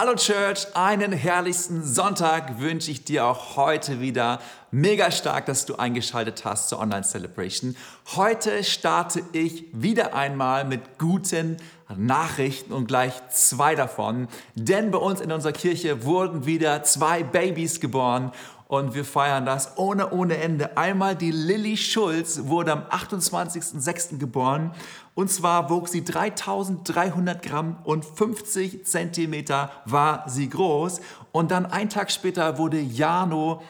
Hallo Church, einen herrlichsten Sonntag wünsche ich dir auch heute wieder. Mega stark, dass du eingeschaltet hast zur Online Celebration. Heute starte ich wieder einmal mit guten Nachrichten und gleich zwei davon. Denn bei uns in unserer Kirche wurden wieder zwei Babys geboren und wir feiern das ohne, ohne Ende. Einmal die Lilly Schulz wurde am 28.06. geboren und zwar wog sie 3300 Gramm und 50 Zentimeter war sie groß. Und dann einen Tag später wurde Jano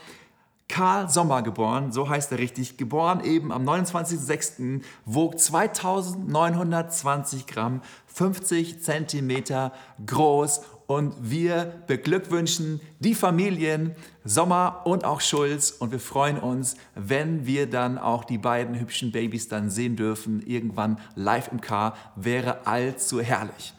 Karl Sommer geboren, so heißt er richtig, geboren eben am 29.06., wog 2920 Gramm, 50 Zentimeter groß und wir beglückwünschen die Familien Sommer und auch Schulz und wir freuen uns, wenn wir dann auch die beiden hübschen Babys dann sehen dürfen, irgendwann live im Car, wäre allzu herrlich.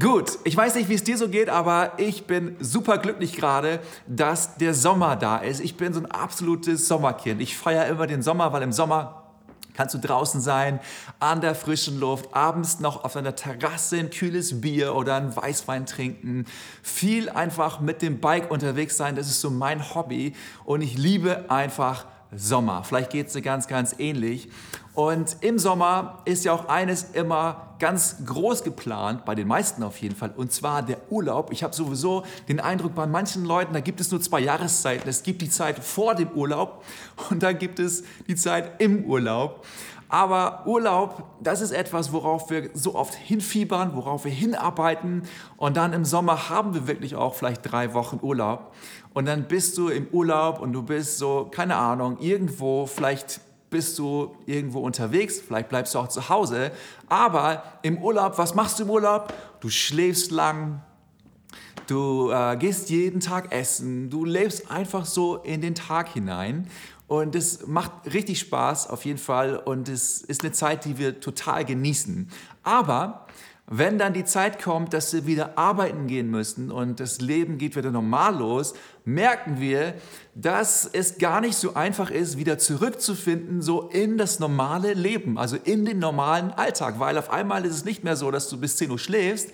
Gut, ich weiß nicht, wie es dir so geht, aber ich bin super glücklich gerade, dass der Sommer da ist. Ich bin so ein absolutes Sommerkind. Ich feiere immer den Sommer, weil im Sommer kannst du draußen sein, an der frischen Luft, abends noch auf einer Terrasse ein kühles Bier oder ein Weißwein trinken, viel einfach mit dem Bike unterwegs sein, das ist so mein Hobby. Und ich liebe einfach Sommer. Vielleicht geht es dir ganz, ganz ähnlich. Und im Sommer ist ja auch eines immer ganz groß geplant, bei den meisten auf jeden Fall, und zwar der Urlaub. Ich habe sowieso den Eindruck, bei manchen Leuten, da gibt es nur zwei Jahreszeiten. Es gibt die Zeit vor dem Urlaub und dann gibt es die Zeit im Urlaub. Aber Urlaub, das ist etwas, worauf wir so oft hinfiebern, worauf wir hinarbeiten. Und dann im Sommer haben wir wirklich auch vielleicht drei Wochen Urlaub. Und dann bist du im Urlaub und du bist so, keine Ahnung, irgendwo, vielleicht bist du irgendwo unterwegs, vielleicht bleibst du auch zu Hause. Aber im Urlaub, was machst du im Urlaub? Du schläfst lang, du äh, gehst jeden Tag essen, du lebst einfach so in den Tag hinein. Und es macht richtig Spaß auf jeden Fall und es ist eine Zeit, die wir total genießen. Aber wenn dann die Zeit kommt, dass wir wieder arbeiten gehen müssen und das Leben geht wieder normal los, merken wir, dass es gar nicht so einfach ist, wieder zurückzufinden, so in das normale Leben, also in den normalen Alltag, weil auf einmal ist es nicht mehr so, dass du bis 10 Uhr schläfst,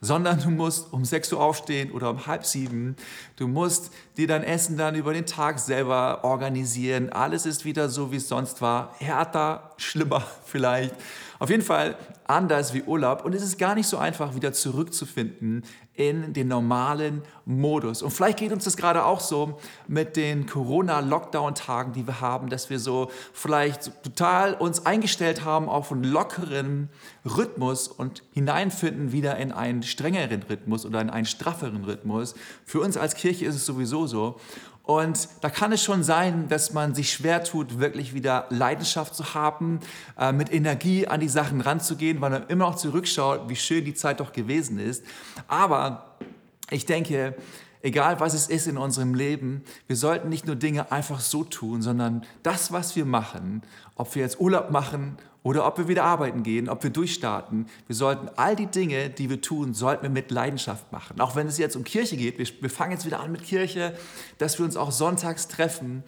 sondern du musst um 6 Uhr aufstehen oder um halb sieben. Du musst dir dein Essen dann über den Tag selber organisieren. Alles ist wieder so, wie es sonst war. Härter, schlimmer vielleicht. Auf jeden Fall anders wie Urlaub. Und es ist gar nicht so einfach, wieder zurückzufinden in den normalen Modus. Und vielleicht geht uns das gerade auch so mit den Corona-Lockdown-Tagen, die wir haben, dass wir so vielleicht total uns eingestellt haben auf einen lockeren Rhythmus und hineinfinden wieder in einen strengeren Rhythmus oder in einen strafferen Rhythmus. Für uns als Kirche ist es sowieso so. Und da kann es schon sein, dass man sich schwer tut, wirklich wieder Leidenschaft zu haben, äh, mit Energie an die Sachen ranzugehen, weil man immer noch zurückschaut, wie schön die Zeit doch gewesen ist. Aber ich denke, egal was es ist in unserem Leben, wir sollten nicht nur Dinge einfach so tun, sondern das, was wir machen, ob wir jetzt Urlaub machen oder ob wir wieder arbeiten gehen, ob wir durchstarten. Wir sollten all die Dinge, die wir tun, sollten wir mit Leidenschaft machen. Auch wenn es jetzt um Kirche geht, wir, wir fangen jetzt wieder an mit Kirche, dass wir uns auch sonntags treffen.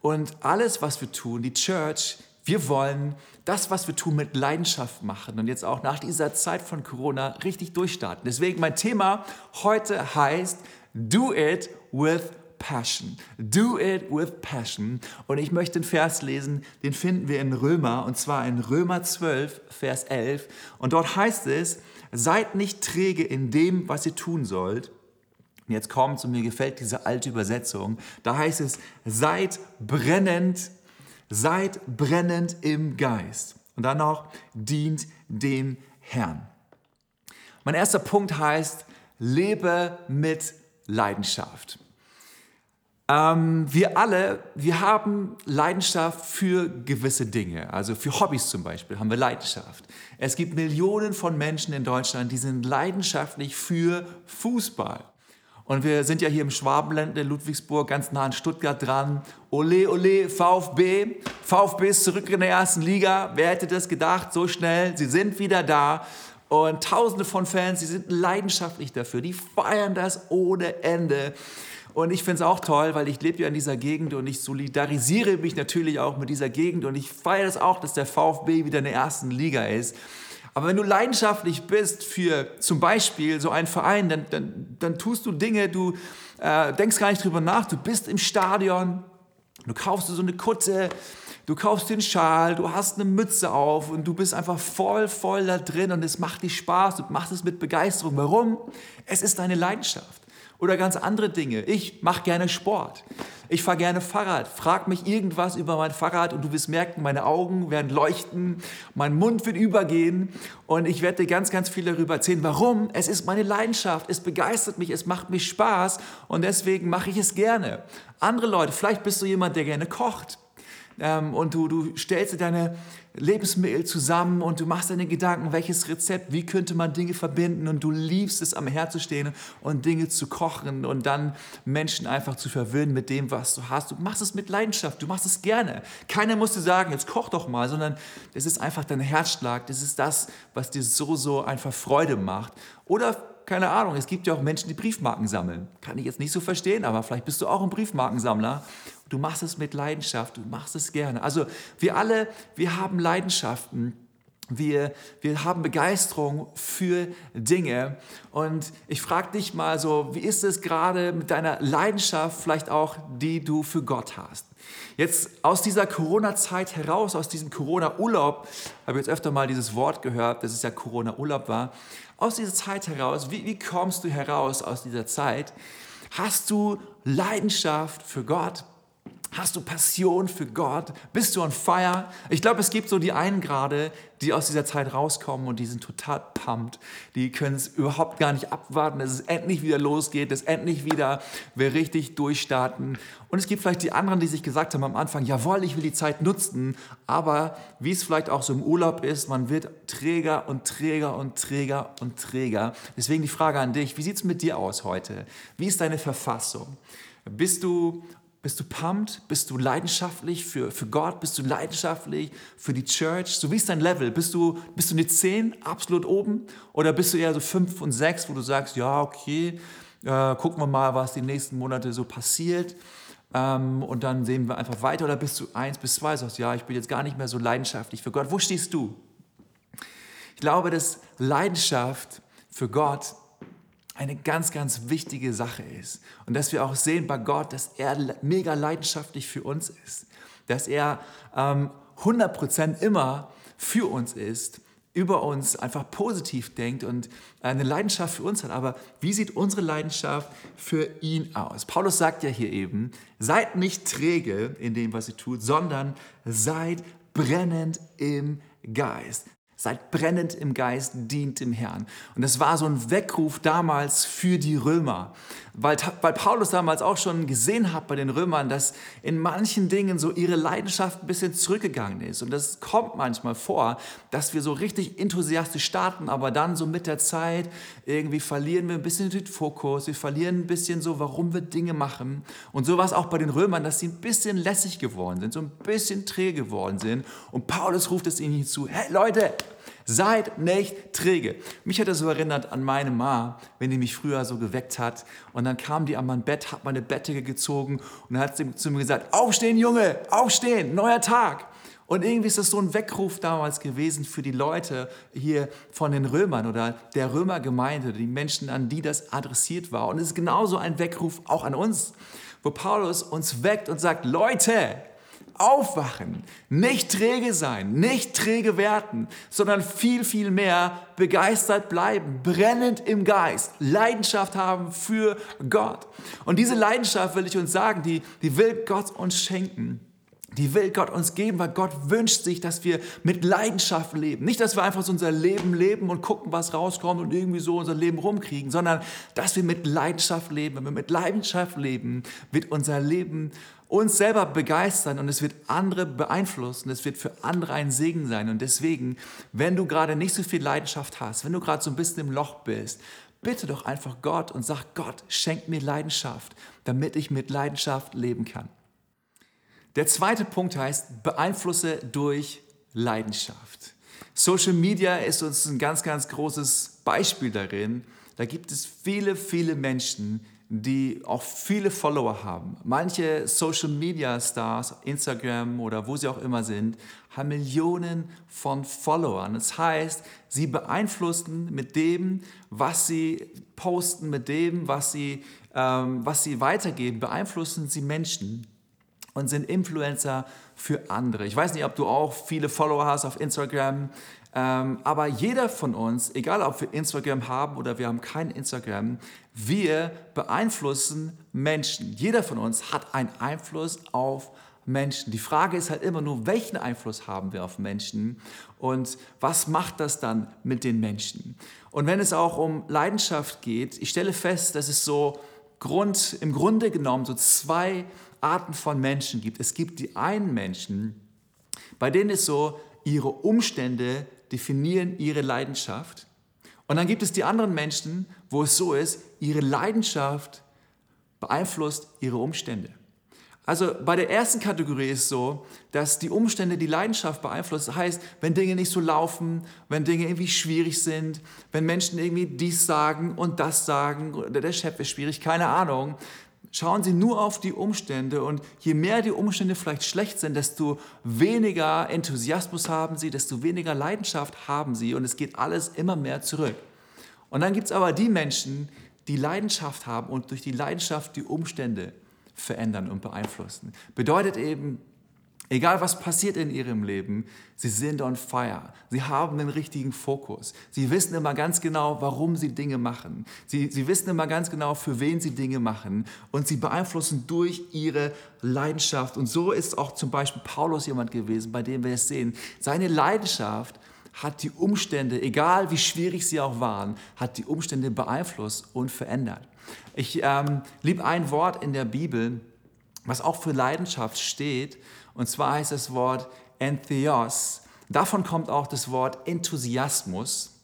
Und alles, was wir tun, die Church, wir wollen das, was wir tun, mit Leidenschaft machen und jetzt auch nach dieser Zeit von Corona richtig durchstarten. Deswegen mein Thema heute heißt Do it with passion. Do it with passion. Und ich möchte den Vers lesen, den finden wir in Römer, und zwar in Römer 12, Vers 11. Und dort heißt es, seid nicht träge in dem, was ihr tun sollt. Und jetzt kommt, und mir gefällt diese alte Übersetzung, da heißt es, seid brennend, seid brennend im Geist. Und dann noch, dient dem Herrn. Mein erster Punkt heißt, lebe mit Leidenschaft. Ähm, wir alle, wir haben Leidenschaft für gewisse Dinge, also für Hobbys zum Beispiel haben wir Leidenschaft. Es gibt Millionen von Menschen in Deutschland, die sind leidenschaftlich für Fußball. Und wir sind ja hier im Schwabenland in Ludwigsburg, ganz nah an Stuttgart dran. Ole, ole, VfB. VfB ist zurück in der ersten Liga. Wer hätte das gedacht, so schnell? Sie sind wieder da. Und tausende von Fans, die sind leidenschaftlich dafür. Die feiern das ohne Ende. Und ich finde es auch toll, weil ich lebe ja in dieser Gegend und ich solidarisiere mich natürlich auch mit dieser Gegend und ich feiere es auch, dass der VfB wieder in der ersten Liga ist. Aber wenn du leidenschaftlich bist für zum Beispiel so einen Verein, dann, dann, dann tust du Dinge, du äh, denkst gar nicht drüber nach, du bist im Stadion, du kaufst dir so eine Kutte, du kaufst den Schal, du hast eine Mütze auf und du bist einfach voll, voll da drin und es macht dir Spaß, du machst es mit Begeisterung. Warum? Es ist deine Leidenschaft. Oder ganz andere Dinge. Ich mache gerne Sport. Ich fahre gerne Fahrrad. Frag mich irgendwas über mein Fahrrad und du wirst merken, meine Augen werden leuchten, mein Mund wird übergehen und ich werde dir ganz, ganz viel darüber erzählen. Warum? Es ist meine Leidenschaft. Es begeistert mich. Es macht mich Spaß und deswegen mache ich es gerne. Andere Leute, vielleicht bist du jemand, der gerne kocht ähm, und du, du stellst dir deine Lebensmittel zusammen und du machst deine Gedanken, welches Rezept, wie könnte man Dinge verbinden und du liebst es, am Herd zu stehen und Dinge zu kochen und dann Menschen einfach zu verwöhnen mit dem, was du hast. Du machst es mit Leidenschaft, du machst es gerne. Keiner muss dir sagen, jetzt koch doch mal, sondern es ist einfach dein Herzschlag, das ist das, was dir so, so einfach Freude macht. Oder keine Ahnung, es gibt ja auch Menschen, die Briefmarken sammeln. Kann ich jetzt nicht so verstehen, aber vielleicht bist du auch ein Briefmarkensammler Du machst es mit Leidenschaft, du machst es gerne. Also wir alle, wir haben Leidenschaften. Wir, wir haben Begeisterung für Dinge. Und ich frage dich mal so, wie ist es gerade mit deiner Leidenschaft, vielleicht auch, die du für Gott hast? Jetzt aus dieser Corona-Zeit heraus, aus diesem Corona-Urlaub, habe ich jetzt öfter mal dieses Wort gehört, dass es ja Corona-Urlaub war. Aus dieser Zeit heraus, wie, wie kommst du heraus aus dieser Zeit? Hast du Leidenschaft für Gott? Hast du Passion für Gott? Bist du on fire? Ich glaube, es gibt so die einen gerade, die aus dieser Zeit rauskommen und die sind total pumped. Die können es überhaupt gar nicht abwarten, dass es endlich wieder losgeht, dass endlich wieder wir richtig durchstarten. Und es gibt vielleicht die anderen, die sich gesagt haben am Anfang, jawohl, ich will die Zeit nutzen, aber wie es vielleicht auch so im Urlaub ist, man wird träger und träger und träger und träger. Deswegen die Frage an dich, wie sieht es mit dir aus heute? Wie ist deine Verfassung? Bist du bist du pumped? Bist du leidenschaftlich für, für Gott? Bist du leidenschaftlich für die Church? So wie ist dein Level? Bist du, bist du eine 10 absolut oben? Oder bist du eher so 5 und 6, wo du sagst, ja, okay, äh, gucken wir mal, was die nächsten Monate so passiert. Ähm, und dann sehen wir einfach weiter. Oder bist du 1 bis 2, sagst, ja, ich bin jetzt gar nicht mehr so leidenschaftlich für Gott. Wo stehst du? Ich glaube, dass Leidenschaft für Gott eine ganz, ganz wichtige Sache ist. Und dass wir auch sehen bei Gott, dass er mega leidenschaftlich für uns ist. Dass er ähm, 100% immer für uns ist, über uns einfach positiv denkt und eine Leidenschaft für uns hat. Aber wie sieht unsere Leidenschaft für ihn aus? Paulus sagt ja hier eben, seid nicht träge in dem, was ihr tut, sondern seid brennend im Geist. Seid brennend im Geist, dient dem Herrn. Und das war so ein Weckruf damals für die Römer, weil, weil Paulus damals auch schon gesehen hat bei den Römern, dass in manchen Dingen so ihre Leidenschaft ein bisschen zurückgegangen ist. Und das kommt manchmal vor, dass wir so richtig enthusiastisch starten, aber dann so mit der Zeit irgendwie verlieren wir ein bisschen den Fokus, wir verlieren ein bisschen so, warum wir Dinge machen. Und so war es auch bei den Römern, dass sie ein bisschen lässig geworden sind, so ein bisschen träge geworden sind. Und Paulus ruft es ihnen hinzu, hey Leute, Seid nicht träge. Mich hat das so erinnert an meine Ma, wenn die mich früher so geweckt hat. Und dann kam die an mein Bett, hat meine Bettdecke gezogen und dann hat sie zu mir gesagt, aufstehen Junge, aufstehen, neuer Tag. Und irgendwie ist das so ein Weckruf damals gewesen für die Leute hier von den Römern oder der Römergemeinde, die Menschen, an die das adressiert war. Und es ist genauso ein Weckruf auch an uns, wo Paulus uns weckt und sagt, Leute, aufwachen, nicht träge sein, nicht träge werden, sondern viel, viel mehr begeistert bleiben, brennend im Geist, Leidenschaft haben für Gott. Und diese Leidenschaft will ich uns sagen, die, die will Gott uns schenken. Die will Gott uns geben, weil Gott wünscht sich, dass wir mit Leidenschaft leben. Nicht, dass wir einfach so unser Leben leben und gucken, was rauskommt und irgendwie so unser Leben rumkriegen, sondern dass wir mit Leidenschaft leben. Wenn wir mit Leidenschaft leben, wird unser Leben uns selber begeistern und es wird andere beeinflussen, es wird für andere ein Segen sein. Und deswegen, wenn du gerade nicht so viel Leidenschaft hast, wenn du gerade so ein bisschen im Loch bist, bitte doch einfach Gott und sag, Gott, schenk mir Leidenschaft, damit ich mit Leidenschaft leben kann. Der zweite Punkt heißt, beeinflusse durch Leidenschaft. Social Media ist uns ein ganz, ganz großes Beispiel darin. Da gibt es viele, viele Menschen, die auch viele Follower haben. Manche Social Media Stars, Instagram oder wo sie auch immer sind, haben Millionen von Followern. Das heißt, sie beeinflussen mit dem, was sie posten, mit dem, was sie, ähm, was sie weitergeben, beeinflussen sie Menschen und sind Influencer für andere. Ich weiß nicht, ob du auch viele Follower hast auf Instagram, aber jeder von uns, egal ob wir Instagram haben oder wir haben kein Instagram, wir beeinflussen Menschen. Jeder von uns hat einen Einfluss auf Menschen. Die Frage ist halt immer nur, welchen Einfluss haben wir auf Menschen und was macht das dann mit den Menschen? Und wenn es auch um Leidenschaft geht, ich stelle fest, dass es so Grund, im Grunde genommen so zwei Arten von Menschen gibt. Es gibt die einen Menschen, bei denen es so, ihre Umstände definieren ihre Leidenschaft. Und dann gibt es die anderen Menschen, wo es so ist, ihre Leidenschaft beeinflusst ihre Umstände. Also bei der ersten Kategorie ist es so, dass die Umstände die Leidenschaft beeinflussen. Das heißt, wenn Dinge nicht so laufen, wenn Dinge irgendwie schwierig sind, wenn Menschen irgendwie dies sagen und das sagen, oder der Chef ist schwierig, keine Ahnung, Schauen Sie nur auf die Umstände und je mehr die Umstände vielleicht schlecht sind, desto weniger Enthusiasmus haben Sie, desto weniger Leidenschaft haben Sie und es geht alles immer mehr zurück. Und dann gibt es aber die Menschen, die Leidenschaft haben und durch die Leidenschaft die Umstände verändern und beeinflussen. Bedeutet eben, Egal was passiert in ihrem Leben, sie sind on fire. Sie haben den richtigen Fokus. Sie wissen immer ganz genau, warum sie Dinge machen. Sie, sie wissen immer ganz genau, für wen sie Dinge machen. Und sie beeinflussen durch ihre Leidenschaft. Und so ist auch zum Beispiel Paulus jemand gewesen, bei dem wir es sehen. Seine Leidenschaft hat die Umstände, egal wie schwierig sie auch waren, hat die Umstände beeinflusst und verändert. Ich ähm, liebe ein Wort in der Bibel, was auch für Leidenschaft steht. Und zwar heißt das Wort Entheos. Davon kommt auch das Wort Enthusiasmus.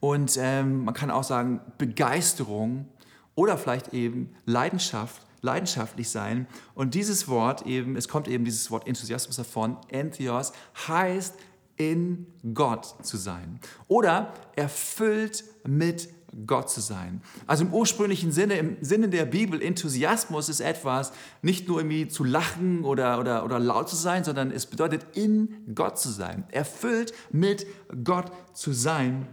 Und ähm, man kann auch sagen Begeisterung oder vielleicht eben Leidenschaft, leidenschaftlich sein. Und dieses Wort eben, es kommt eben dieses Wort Enthusiasmus davon, Entheos, heißt in Gott zu sein. Oder erfüllt mit Gott zu sein. Also im ursprünglichen Sinne, im Sinne der Bibel, Enthusiasmus ist etwas, nicht nur irgendwie zu lachen oder, oder, oder laut zu sein, sondern es bedeutet in Gott zu sein, erfüllt mit Gott zu sein.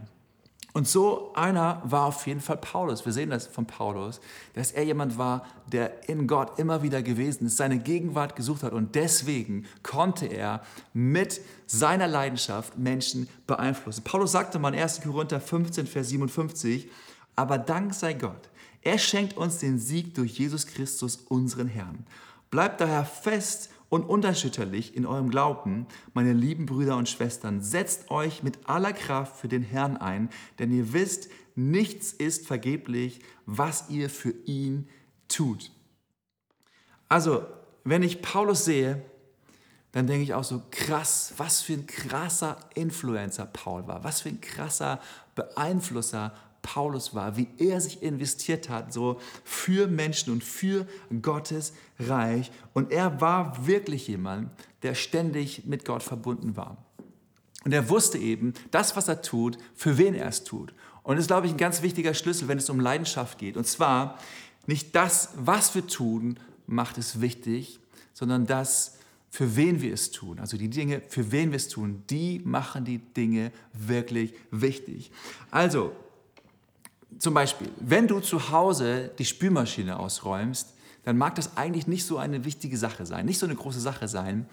Und so einer war auf jeden Fall Paulus. Wir sehen das von Paulus, dass er jemand war, der in Gott immer wieder gewesen ist, seine Gegenwart gesucht hat und deswegen konnte er mit seiner Leidenschaft Menschen beeinflussen. Paulus sagte mal in 1. Korinther 15, Vers 57, aber Dank sei Gott, er schenkt uns den Sieg durch Jesus Christus, unseren Herrn. Bleibt daher fest und unerschütterlich in eurem Glauben, meine lieben Brüder und Schwestern. Setzt euch mit aller Kraft für den Herrn ein, denn ihr wisst, nichts ist vergeblich, was ihr für ihn tut. Also, wenn ich Paulus sehe, dann denke ich auch so, krass, was für ein krasser Influencer Paul war, was für ein krasser Beeinflusser Paulus war, wie er sich investiert hat, so für Menschen und für Gottes Reich. Und er war wirklich jemand, der ständig mit Gott verbunden war. Und er wusste eben, das, was er tut, für wen er es tut. Und das ist, glaube ich, ein ganz wichtiger Schlüssel, wenn es um Leidenschaft geht. Und zwar nicht das, was wir tun, macht es wichtig, sondern das, für wen wir es tun. Also die Dinge, für wen wir es tun, die machen die Dinge wirklich wichtig. Also, zum Beispiel, wenn du zu Hause die Spülmaschine ausräumst, dann mag das eigentlich nicht so eine wichtige Sache sein, nicht so eine große Sache sein,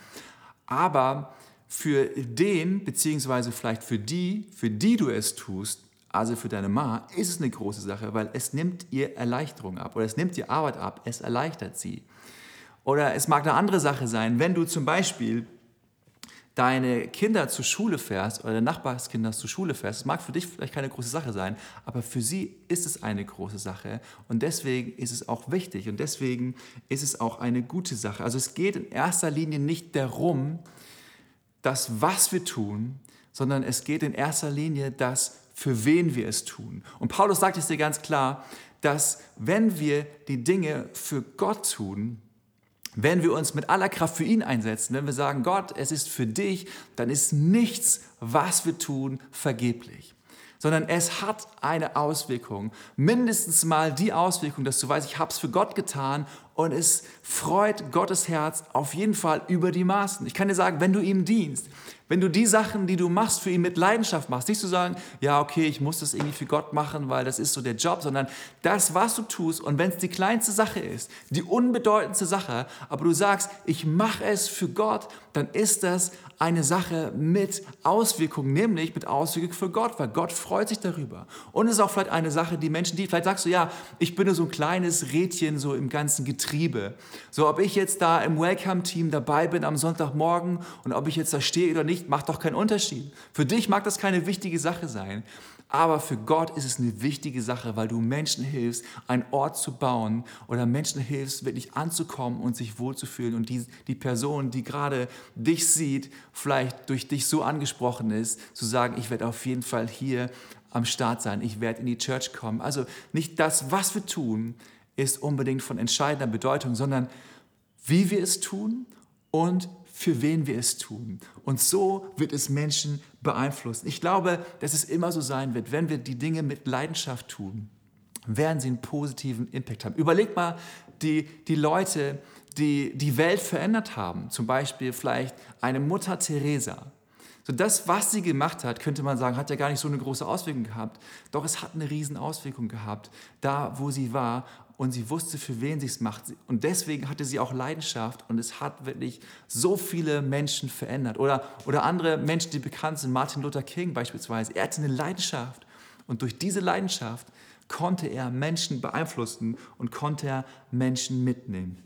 aber für den, beziehungsweise vielleicht für die, für die du es tust, also für deine Ma, ist es eine große Sache, weil es nimmt ihr Erleichterung ab oder es nimmt ihr Arbeit ab, es erleichtert sie. Oder es mag eine andere Sache sein, wenn du zum Beispiel deine Kinder zur Schule fährst oder deine Nachbarskinder zur Schule fährst, das mag für dich vielleicht keine große Sache sein, aber für sie ist es eine große Sache und deswegen ist es auch wichtig und deswegen ist es auch eine gute Sache. Also es geht in erster Linie nicht darum, das, was wir tun, sondern es geht in erster Linie das, für wen wir es tun. Und Paulus sagt es dir ganz klar, dass wenn wir die Dinge für Gott tun, wenn wir uns mit aller Kraft für ihn einsetzen, wenn wir sagen, Gott, es ist für dich, dann ist nichts, was wir tun, vergeblich. Sondern es hat eine Auswirkung. Mindestens mal die Auswirkung, dass du weißt, ich habe es für Gott getan und es freut Gottes Herz auf jeden Fall über die Maßen. Ich kann dir sagen, wenn du ihm dienst, wenn du die Sachen, die du machst, für ihn mit Leidenschaft machst, nicht zu sagen, ja, okay, ich muss das irgendwie für Gott machen, weil das ist so der Job, sondern das, was du tust und wenn es die kleinste Sache ist, die unbedeutendste Sache, aber du sagst, ich mache es für Gott, dann ist das eine Sache mit Auswirkungen, nämlich mit Auswirkungen für Gott, weil Gott freut sich darüber. Und es ist auch vielleicht eine Sache, die Menschen, die, vielleicht sagst du, ja, ich bin nur so ein kleines Rädchen so im ganzen Getriebe. So, ob ich jetzt da im Welcome-Team dabei bin am Sonntagmorgen und ob ich jetzt da stehe oder nicht, macht doch keinen Unterschied. Für dich mag das keine wichtige Sache sein. Aber für Gott ist es eine wichtige Sache, weil du Menschen hilfst, einen Ort zu bauen oder Menschen hilfst, wirklich anzukommen und sich wohlzufühlen. Und die, die Person, die gerade dich sieht, vielleicht durch dich so angesprochen ist, zu sagen, ich werde auf jeden Fall hier am Start sein, ich werde in die Church kommen. Also nicht das, was wir tun, ist unbedingt von entscheidender Bedeutung, sondern wie wir es tun und für wen wir es tun. Und so wird es Menschen beeinflussen. Ich glaube, dass es immer so sein wird, wenn wir die Dinge mit Leidenschaft tun, werden sie einen positiven Impact haben. Überleg mal die, die Leute, die die Welt verändert haben. Zum Beispiel vielleicht eine Mutter Teresa. So das, was sie gemacht hat, könnte man sagen, hat ja gar nicht so eine große Auswirkung gehabt. Doch es hat eine riesen Auswirkung gehabt, da wo sie war und sie wusste, für wen sie es macht. Und deswegen hatte sie auch Leidenschaft und es hat wirklich so viele Menschen verändert. Oder, oder andere Menschen, die bekannt sind, Martin Luther King beispielsweise. Er hatte eine Leidenschaft und durch diese Leidenschaft konnte er Menschen beeinflussen und konnte er Menschen mitnehmen.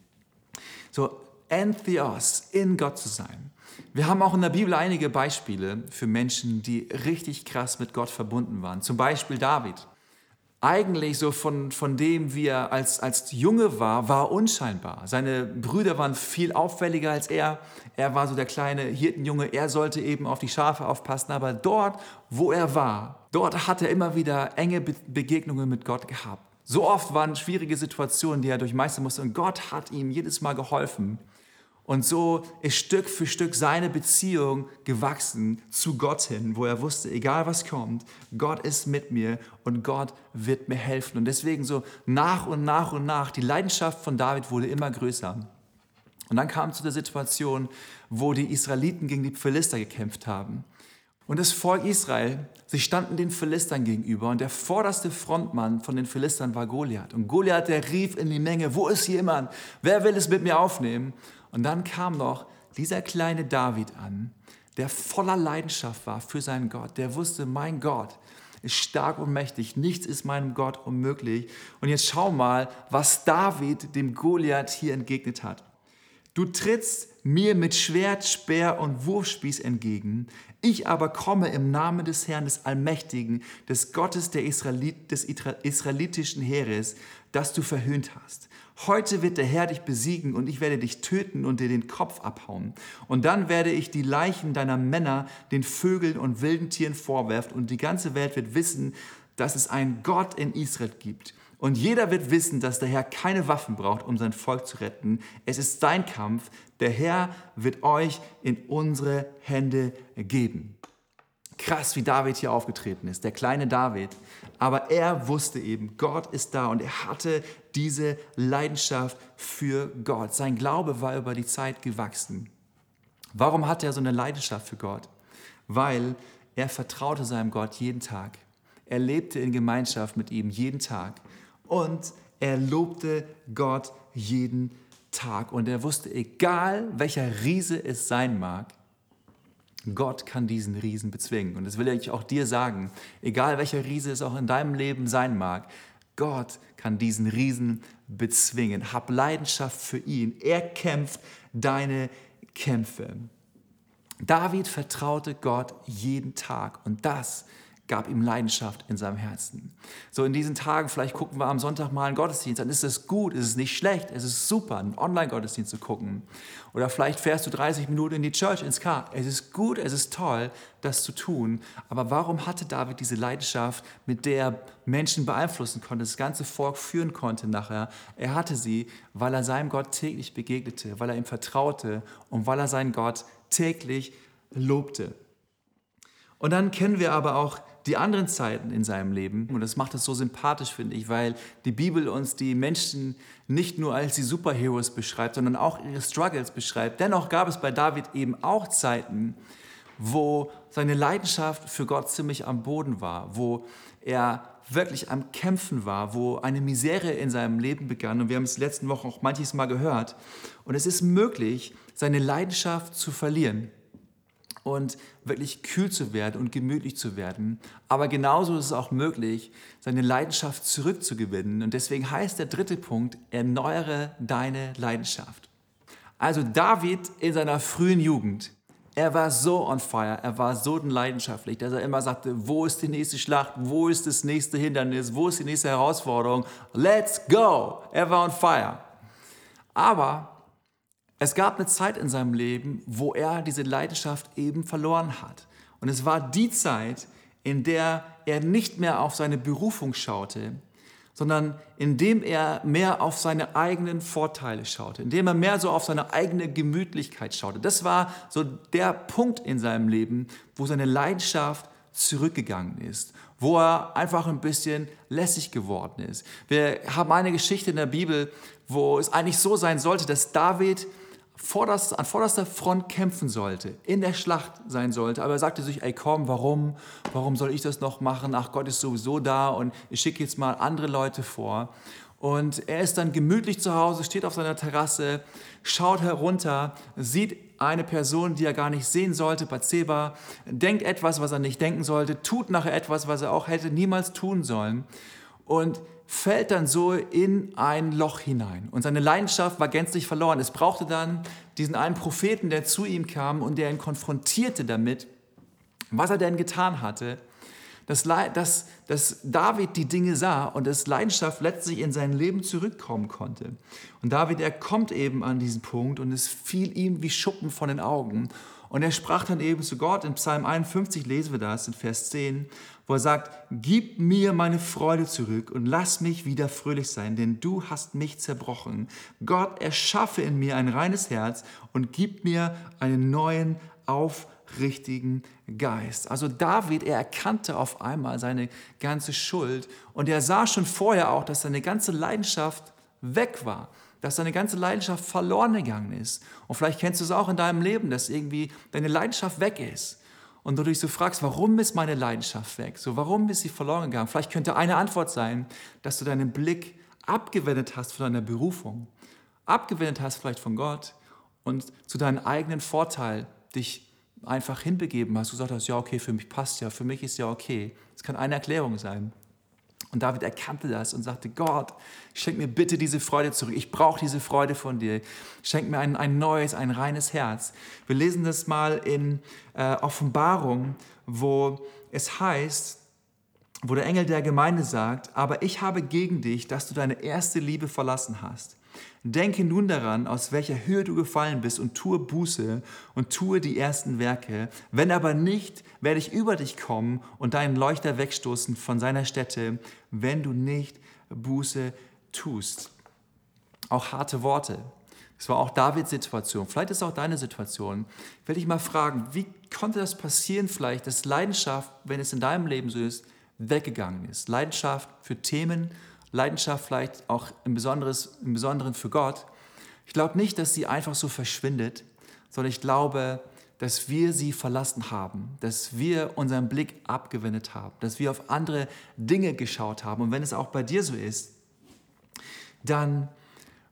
So, Entheos, in Gott zu sein. Wir haben auch in der Bibel einige Beispiele für Menschen, die richtig krass mit Gott verbunden waren. Zum Beispiel David eigentlich so von, von dem, wie er als, als Junge war, war unscheinbar. Seine Brüder waren viel auffälliger als er. Er war so der kleine Hirtenjunge. Er sollte eben auf die Schafe aufpassen. Aber dort, wo er war, dort hat er immer wieder enge Begegnungen mit Gott gehabt. So oft waren schwierige Situationen, die er durchmeistern musste. Und Gott hat ihm jedes Mal geholfen. Und so ist Stück für Stück seine Beziehung gewachsen zu Gott hin, wo er wusste, egal was kommt, Gott ist mit mir und Gott wird mir helfen. Und deswegen so nach und nach und nach, die Leidenschaft von David wurde immer größer. Und dann kam es zu der Situation, wo die Israeliten gegen die Philister gekämpft haben. Und das Volk Israel, sie standen den Philistern gegenüber und der vorderste Frontmann von den Philistern war Goliath. Und Goliath, der rief in die Menge, wo ist jemand? Wer will es mit mir aufnehmen? Und dann kam noch dieser kleine David an, der voller Leidenschaft war für seinen Gott. Der wusste, mein Gott ist stark und mächtig, nichts ist meinem Gott unmöglich. Und jetzt schau mal, was David dem Goliath hier entgegnet hat. Du trittst mir mit Schwert, Speer und Wurfspieß entgegen. Ich aber komme im Namen des Herrn, des Allmächtigen, des Gottes der Israelit, des israelitischen Heeres, das du verhöhnt hast. Heute wird der Herr dich besiegen und ich werde dich töten und dir den Kopf abhauen. Und dann werde ich die Leichen deiner Männer den Vögeln und wilden Tieren vorwerfen und die ganze Welt wird wissen, dass es einen Gott in Israel gibt. Und jeder wird wissen, dass der Herr keine Waffen braucht, um sein Volk zu retten. Es ist sein Kampf. Der Herr wird euch in unsere Hände geben. Krass, wie David hier aufgetreten ist, der kleine David. Aber er wusste eben, Gott ist da und er hatte diese Leidenschaft für Gott. Sein Glaube war über die Zeit gewachsen. Warum hatte er so eine Leidenschaft für Gott? Weil er vertraute seinem Gott jeden Tag. Er lebte in Gemeinschaft mit ihm jeden Tag. Und er lobte Gott jeden Tag. Und er wusste, egal welcher Riese es sein mag, Gott kann diesen Riesen bezwingen. Und das will ich auch dir sagen, egal welcher Riese es auch in deinem Leben sein mag, Gott kann diesen Riesen bezwingen. Hab Leidenschaft für ihn. Er kämpft deine Kämpfe. David vertraute Gott jeden Tag und das gab ihm Leidenschaft in seinem Herzen. So in diesen Tagen, vielleicht gucken wir am Sonntag mal einen Gottesdienst, dann ist es gut, ist es nicht schlecht, es ist super, einen Online-Gottesdienst zu gucken. Oder vielleicht fährst du 30 Minuten in die Church, ins Car. Es ist gut, es ist toll, das zu tun. Aber warum hatte David diese Leidenschaft, mit der er Menschen beeinflussen konnte, das ganze Volk führen konnte nachher? Er hatte sie, weil er seinem Gott täglich begegnete, weil er ihm vertraute und weil er seinen Gott täglich lobte. Und dann kennen wir aber auch die anderen Zeiten in seinem Leben. Und das macht es so sympathisch, finde ich, weil die Bibel uns die Menschen nicht nur als die Superheroes beschreibt, sondern auch ihre Struggles beschreibt. Dennoch gab es bei David eben auch Zeiten, wo seine Leidenschaft für Gott ziemlich am Boden war, wo er wirklich am Kämpfen war, wo eine Misere in seinem Leben begann. Und wir haben es letzten Wochen auch manches Mal gehört. Und es ist möglich, seine Leidenschaft zu verlieren und wirklich kühl zu werden und gemütlich zu werden. Aber genauso ist es auch möglich, seine Leidenschaft zurückzugewinnen. Und deswegen heißt der dritte Punkt, erneuere deine Leidenschaft. Also David in seiner frühen Jugend, er war so on fire, er war so leidenschaftlich, dass er immer sagte, wo ist die nächste Schlacht, wo ist das nächste Hindernis, wo ist die nächste Herausforderung, let's go. Er war on fire. Aber es gab eine Zeit in seinem Leben, wo er diese Leidenschaft eben verloren hat. Und es war die Zeit, in der er nicht mehr auf seine Berufung schaute, sondern indem er mehr auf seine eigenen Vorteile schaute, indem er mehr so auf seine eigene Gemütlichkeit schaute. Das war so der Punkt in seinem Leben, wo seine Leidenschaft zurückgegangen ist, wo er einfach ein bisschen lässig geworden ist. Wir haben eine Geschichte in der Bibel, wo es eigentlich so sein sollte, dass David vorderst, an vorderster Front kämpfen sollte, in der Schlacht sein sollte. Aber er sagte sich, ey komm, warum? Warum soll ich das noch machen? Ach, Gott ist sowieso da und ich schicke jetzt mal andere Leute vor. Und er ist dann gemütlich zu Hause, steht auf seiner Terrasse, schaut herunter, sieht eine Person, die er gar nicht sehen sollte, Bathseba, denkt etwas, was er nicht denken sollte, tut nachher etwas, was er auch hätte niemals tun sollen und fällt dann so in ein Loch hinein. Und seine Leidenschaft war gänzlich verloren. Es brauchte dann diesen einen Propheten, der zu ihm kam und der ihn konfrontierte damit, was er denn getan hatte, dass, dass, dass David die Dinge sah und dass Leidenschaft letztlich in sein Leben zurückkommen konnte. Und David, er kommt eben an diesen Punkt und es fiel ihm wie Schuppen von den Augen. Und er sprach dann eben zu Gott, in Psalm 51 lesen wir das, in Vers 10, wo er sagt, gib mir meine Freude zurück und lass mich wieder fröhlich sein, denn du hast mich zerbrochen. Gott, erschaffe in mir ein reines Herz und gib mir einen neuen, aufrichtigen Geist. Also David, er erkannte auf einmal seine ganze Schuld und er sah schon vorher auch, dass seine ganze Leidenschaft weg war dass deine ganze Leidenschaft verloren gegangen ist. Und vielleicht kennst du es auch in deinem Leben, dass irgendwie deine Leidenschaft weg ist. Und du dich so fragst, warum ist meine Leidenschaft weg? So, warum ist sie verloren gegangen? Vielleicht könnte eine Antwort sein, dass du deinen Blick abgewendet hast von deiner Berufung, abgewendet hast vielleicht von Gott und zu deinem eigenen Vorteil dich einfach hinbegeben hast. Du gesagt hast, ja, okay, für mich passt ja, für mich ist ja okay. Das kann eine Erklärung sein. Und David erkannte das und sagte, Gott, schenk mir bitte diese Freude zurück. Ich brauche diese Freude von dir. Schenk mir ein, ein neues, ein reines Herz. Wir lesen das mal in äh, Offenbarung, wo es heißt, wo der Engel der Gemeinde sagt, aber ich habe gegen dich, dass du deine erste Liebe verlassen hast. Denke nun daran, aus welcher Höhe du gefallen bist und tue Buße und tue die ersten Werke. Wenn aber nicht, werde ich über dich kommen und deinen Leuchter wegstoßen von seiner Stätte, wenn du nicht Buße tust. Auch harte Worte. Das war auch Davids Situation. Vielleicht ist auch deine Situation. Ich will dich mal fragen, wie konnte das passieren vielleicht, dass Leidenschaft, wenn es in deinem Leben so ist, weggegangen ist? Leidenschaft für Themen, Leidenschaft vielleicht auch im, Besonderes, im Besonderen für Gott. Ich glaube nicht, dass sie einfach so verschwindet, sondern ich glaube, dass wir sie verlassen haben, dass wir unseren Blick abgewendet haben, dass wir auf andere Dinge geschaut haben. Und wenn es auch bei dir so ist, dann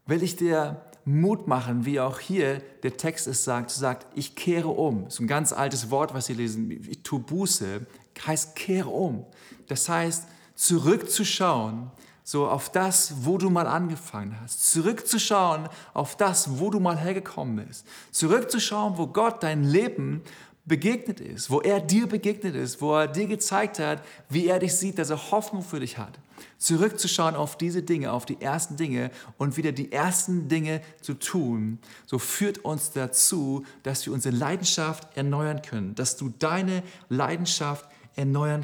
will ich dir Mut machen, wie auch hier der Text es sagt, sagt, ich kehre um. Das ist ein ganz altes Wort, was Sie lesen, ich tue Buße, heißt kehre um. Das heißt, zurückzuschauen so auf das, wo du mal angefangen hast, zurückzuschauen auf das, wo du mal hergekommen bist, zurückzuschauen, wo Gott dein Leben begegnet ist, wo er dir begegnet ist, wo er dir gezeigt hat, wie er dich sieht, dass er Hoffnung für dich hat. Zurückzuschauen auf diese Dinge, auf die ersten Dinge und wieder die ersten Dinge zu tun, so führt uns dazu, dass wir unsere Leidenschaft erneuern können, dass du deine Leidenschaft erneuern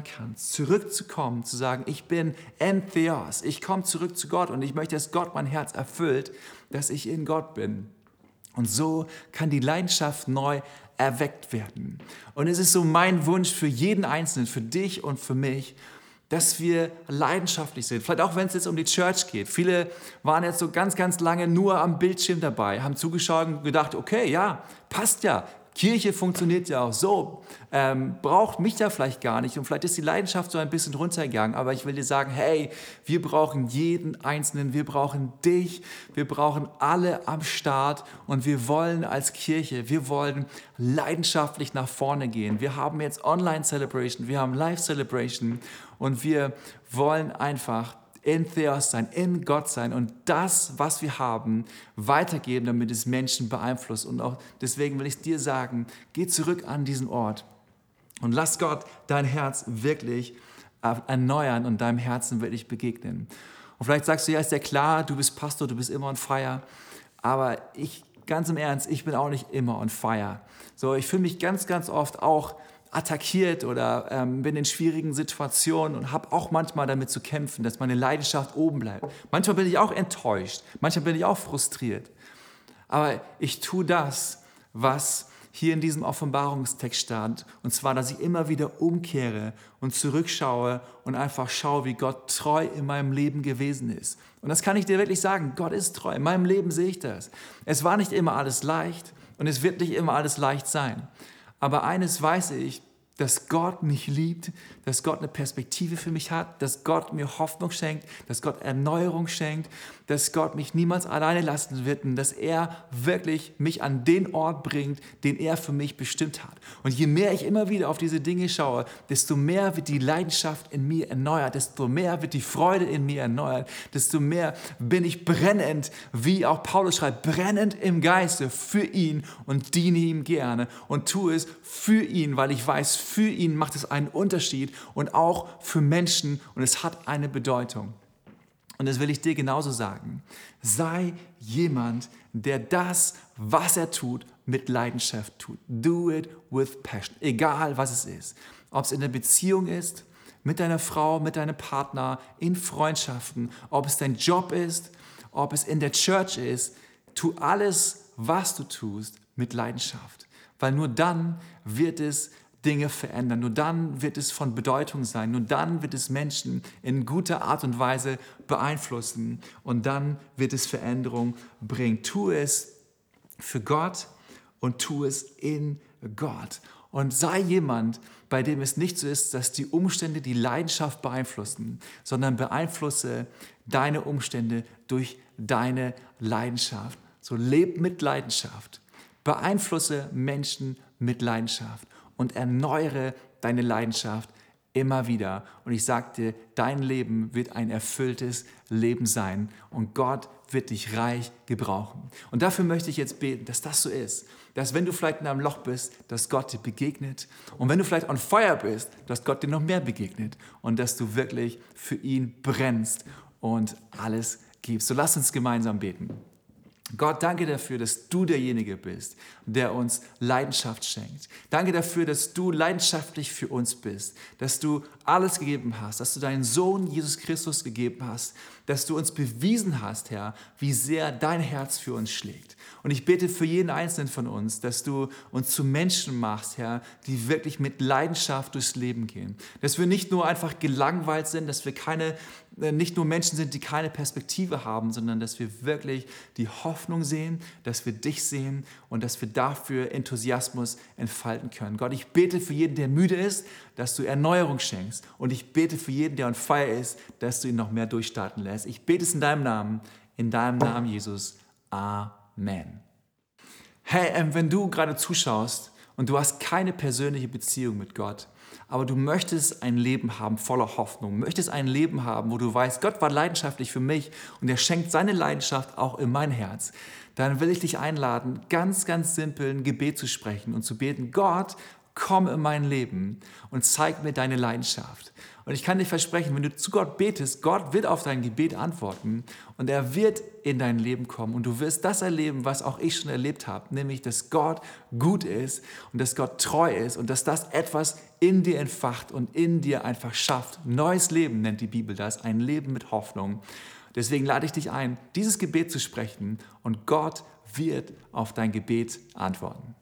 kannst, zurückzukommen, zu sagen, ich bin Entheos, ich komme zurück zu Gott und ich möchte, dass Gott mein Herz erfüllt, dass ich in Gott bin. Und so kann die Leidenschaft neu erweckt werden. Und es ist so mein Wunsch für jeden Einzelnen, für dich und für mich, dass wir leidenschaftlich sind. Vielleicht auch, wenn es jetzt um die Church geht. Viele waren jetzt so ganz, ganz lange nur am Bildschirm dabei, haben zugeschaut und gedacht, okay, ja, passt ja. Kirche funktioniert ja auch so, ähm, braucht mich da vielleicht gar nicht und vielleicht ist die Leidenschaft so ein bisschen runtergegangen, aber ich will dir sagen, hey, wir brauchen jeden Einzelnen, wir brauchen dich, wir brauchen alle am Start und wir wollen als Kirche, wir wollen leidenschaftlich nach vorne gehen. Wir haben jetzt Online-Celebration, wir haben Live-Celebration und wir wollen einfach in Theos sein, in Gott sein und das, was wir haben, weitergeben, damit es Menschen beeinflusst. Und auch deswegen will ich dir sagen, geh zurück an diesen Ort und lass Gott dein Herz wirklich erneuern und deinem Herzen wirklich begegnen. Und vielleicht sagst du, ja, ist ja klar, du bist Pastor, du bist immer on fire, aber ich, ganz im Ernst, ich bin auch nicht immer on fire. So, ich fühle mich ganz, ganz oft auch attackiert oder ähm, bin in schwierigen Situationen und habe auch manchmal damit zu kämpfen, dass meine Leidenschaft oben bleibt. Manchmal bin ich auch enttäuscht, manchmal bin ich auch frustriert. Aber ich tue das, was hier in diesem Offenbarungstext stand, und zwar, dass ich immer wieder umkehre und zurückschaue und einfach schaue, wie Gott treu in meinem Leben gewesen ist. Und das kann ich dir wirklich sagen, Gott ist treu. In meinem Leben sehe ich das. Es war nicht immer alles leicht und es wird nicht immer alles leicht sein. Aber eines weiß ich, dass Gott mich liebt, dass Gott eine Perspektive für mich hat, dass Gott mir Hoffnung schenkt, dass Gott Erneuerung schenkt, dass Gott mich niemals alleine lassen wird und dass er wirklich mich an den Ort bringt, den er für mich bestimmt hat. Und je mehr ich immer wieder auf diese Dinge schaue, desto mehr wird die Leidenschaft in mir erneuert, desto mehr wird die Freude in mir erneuert, desto mehr bin ich brennend, wie auch Paulus schreibt, brennend im Geiste für ihn und diene ihm gerne und tue es für ihn, weil ich weiß, für ihn macht es einen Unterschied und auch für Menschen und es hat eine Bedeutung. Und das will ich dir genauso sagen. Sei jemand, der das, was er tut, mit Leidenschaft tut. Do it with passion. Egal was es ist. Ob es in der Beziehung ist, mit deiner Frau, mit deinem Partner, in Freundschaften, ob es dein Job ist, ob es in der Church ist. Tu alles, was du tust, mit Leidenschaft. Weil nur dann wird es Dinge verändern. Nur dann wird es von Bedeutung sein. Nur dann wird es Menschen in guter Art und Weise beeinflussen. Und dann wird es Veränderung bringen. Tu es für Gott und tu es in Gott. Und sei jemand, bei dem es nicht so ist, dass die Umstände die Leidenschaft beeinflussen, sondern beeinflusse deine Umstände durch deine Leidenschaft. So leb mit Leidenschaft. Beeinflusse Menschen mit Leidenschaft und erneuere deine Leidenschaft immer wieder. Und ich sagte, dein Leben wird ein erfülltes Leben sein und Gott wird dich reich gebrauchen. Und dafür möchte ich jetzt beten, dass das so ist. Dass wenn du vielleicht in einem Loch bist, dass Gott dir begegnet. Und wenn du vielleicht on fire bist, dass Gott dir noch mehr begegnet. Und dass du wirklich für ihn brennst und alles gibst. So lass uns gemeinsam beten. Gott, danke dafür, dass du derjenige bist, der uns Leidenschaft schenkt. Danke dafür, dass du leidenschaftlich für uns bist, dass du alles gegeben hast, dass du deinen Sohn Jesus Christus gegeben hast, dass du uns bewiesen hast, Herr, wie sehr dein Herz für uns schlägt. Und ich bete für jeden Einzelnen von uns, dass du uns zu Menschen machst, Herr, die wirklich mit Leidenschaft durchs Leben gehen. Dass wir nicht nur einfach gelangweilt sind, dass wir keine, nicht nur Menschen sind, die keine Perspektive haben, sondern dass wir wirklich die Hoffnung sehen, dass wir dich sehen und dass wir dafür Enthusiasmus entfalten können. Gott, ich bete für jeden, der müde ist, dass du Erneuerung schenkst. Und ich bete für jeden, der on fire ist, dass du ihn noch mehr durchstarten lässt. Ich bete es in deinem Namen, in deinem Namen, Jesus. Amen. Hey, ähm, wenn du gerade zuschaust und du hast keine persönliche Beziehung mit Gott, aber du möchtest ein Leben haben voller Hoffnung, möchtest ein Leben haben, wo du weißt, Gott war leidenschaftlich für mich und er schenkt seine Leidenschaft auch in mein Herz, dann will ich dich einladen, ganz, ganz simpel ein Gebet zu sprechen und zu beten, Gott, komm in mein Leben und zeig mir deine Leidenschaft. Und ich kann dir versprechen, wenn du zu Gott betest, Gott wird auf dein Gebet antworten und er wird in dein Leben kommen und du wirst das erleben, was auch ich schon erlebt habe, nämlich, dass Gott gut ist und dass Gott treu ist und dass das etwas in dir entfacht und in dir einfach schafft. Neues Leben nennt die Bibel das, ein Leben mit Hoffnung. Deswegen lade ich dich ein, dieses Gebet zu sprechen und Gott wird auf dein Gebet antworten.